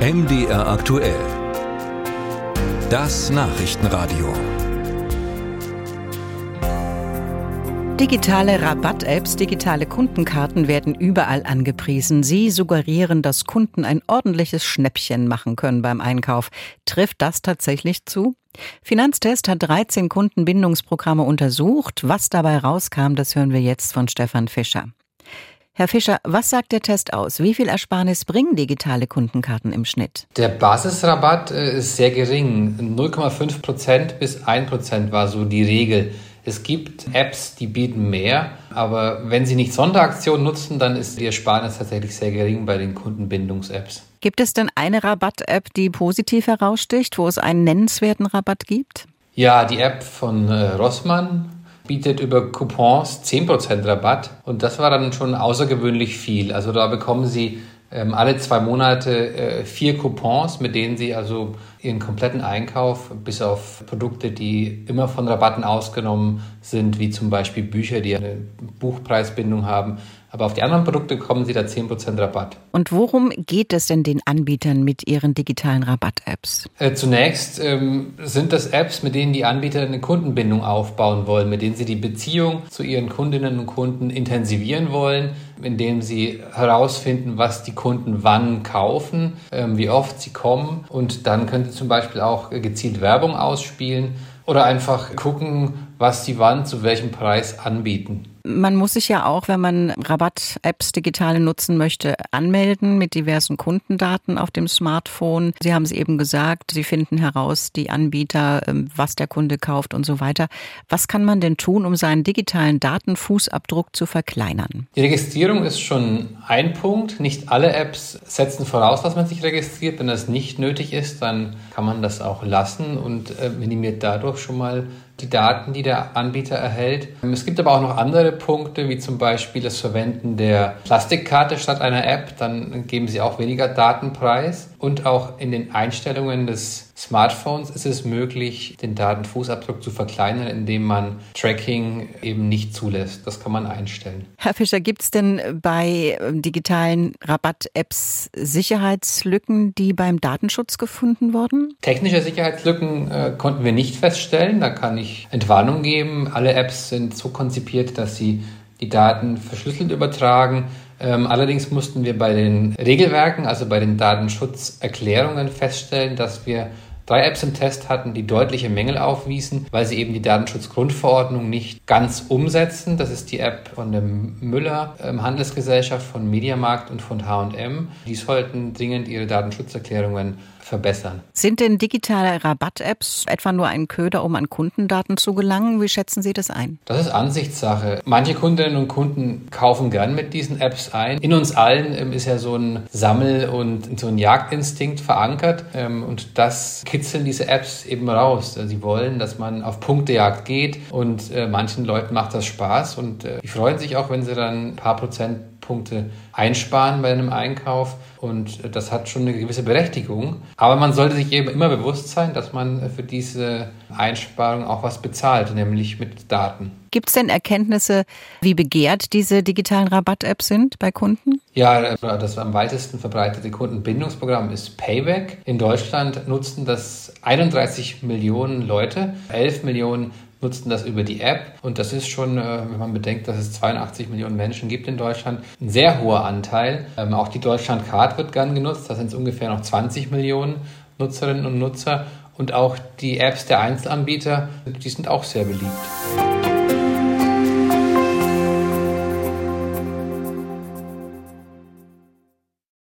MDR aktuell. Das Nachrichtenradio. Digitale Rabatt-Apps, digitale Kundenkarten werden überall angepriesen. Sie suggerieren, dass Kunden ein ordentliches Schnäppchen machen können beim Einkauf. Trifft das tatsächlich zu? Finanztest hat 13 Kundenbindungsprogramme untersucht. Was dabei rauskam, das hören wir jetzt von Stefan Fischer. Herr Fischer, was sagt der Test aus? Wie viel Ersparnis bringen digitale Kundenkarten im Schnitt? Der Basisrabatt äh, ist sehr gering. 0,5 Prozent bis 1 Prozent war so die Regel. Es gibt Apps, die bieten mehr, aber wenn Sie nicht Sonderaktionen nutzen, dann ist die Ersparnis tatsächlich sehr gering bei den Kundenbindungs-Apps. Gibt es denn eine Rabatt-App, die positiv heraussticht, wo es einen nennenswerten Rabatt gibt? Ja, die App von äh, Rossmann bietet über Coupons 10% Rabatt und das war dann schon außergewöhnlich viel. Also da bekommen Sie ähm, alle zwei Monate äh, vier Coupons, mit denen Sie also Ihren kompletten Einkauf, bis auf Produkte, die immer von Rabatten ausgenommen sind, wie zum Beispiel Bücher, die eine Buchpreisbindung haben, aber auf die anderen Produkte bekommen Sie da 10% Rabatt. Und worum geht es denn den Anbietern mit ihren digitalen Rabatt-Apps? Äh, zunächst ähm, sind das Apps, mit denen die Anbieter eine Kundenbindung aufbauen wollen, mit denen sie die Beziehung zu ihren Kundinnen und Kunden intensivieren wollen, indem sie herausfinden, was die Kunden wann kaufen, ähm, wie oft sie kommen. Und dann können sie zum Beispiel auch gezielt Werbung ausspielen oder einfach gucken, was sie wann zu welchem Preis anbieten. Man muss sich ja auch, wenn man Rabatt-Apps digitale nutzen möchte, anmelden mit diversen Kundendaten auf dem Smartphone. Sie haben es eben gesagt, Sie finden heraus, die Anbieter, ähm, was der Kunde kauft und so weiter. Was kann man denn tun, um seinen digitalen Datenfußabdruck zu verkleinern? Die Registrierung ist schon ein Punkt. Nicht alle Apps setzen voraus, dass man sich registriert. Wenn das nicht nötig ist, dann kann man das auch lassen und äh, minimiert dadurch schon mal die Daten, die der Anbieter erhält. Es gibt aber auch noch andere Punkte, wie zum Beispiel das Verwenden der Plastikkarte statt einer App. Dann geben Sie auch weniger Datenpreis. Und auch in den Einstellungen des Smartphones ist es möglich, den Datenfußabdruck zu verkleinern, indem man Tracking eben nicht zulässt. Das kann man einstellen. Herr Fischer, gibt es denn bei ähm, digitalen Rabatt-Apps Sicherheitslücken, die beim Datenschutz gefunden wurden? Technische Sicherheitslücken äh, konnten wir nicht feststellen. Da kann ich Entwarnung geben. Alle Apps sind so konzipiert, dass sie die Daten verschlüsselt übertragen. Ähm, allerdings mussten wir bei den Regelwerken, also bei den Datenschutzerklärungen feststellen, dass wir drei Apps im Test hatten, die deutliche Mängel aufwiesen, weil sie eben die Datenschutzgrundverordnung nicht ganz umsetzen. Das ist die App von der Müller ähm, Handelsgesellschaft, von Mediamarkt und von H&M. Die sollten dringend ihre Datenschutzerklärungen verbessern. Sind denn digitale Rabatt-Apps etwa nur ein Köder, um an Kundendaten zu gelangen? Wie schätzen Sie das ein? Das ist Ansichtssache. Manche Kundinnen und Kunden kaufen gern mit diesen Apps ein. In uns allen ähm, ist ja so ein Sammel- und so ein Jagdinstinkt verankert ähm, und das kitzeln diese Apps eben raus. Sie wollen, dass man auf Punktejagd geht und äh, manchen Leuten macht das Spaß und äh, die freuen sich auch, wenn sie dann ein paar Prozent Punkte einsparen bei einem Einkauf und das hat schon eine gewisse Berechtigung. Aber man sollte sich eben immer bewusst sein, dass man für diese Einsparung auch was bezahlt, nämlich mit Daten. Gibt es denn Erkenntnisse, wie begehrt diese digitalen Rabatt-Apps sind bei Kunden? Ja, das am weitesten verbreitete Kundenbindungsprogramm ist Payback. In Deutschland nutzen das 31 Millionen Leute, 11 Millionen nutzten das über die App. Und das ist schon, äh, wenn man bedenkt, dass es 82 Millionen Menschen gibt in Deutschland, ein sehr hoher Anteil. Ähm, auch die Deutschland-Card wird gern genutzt. Da sind es ungefähr noch 20 Millionen Nutzerinnen und Nutzer. Und auch die Apps der Einzelanbieter, die sind auch sehr beliebt.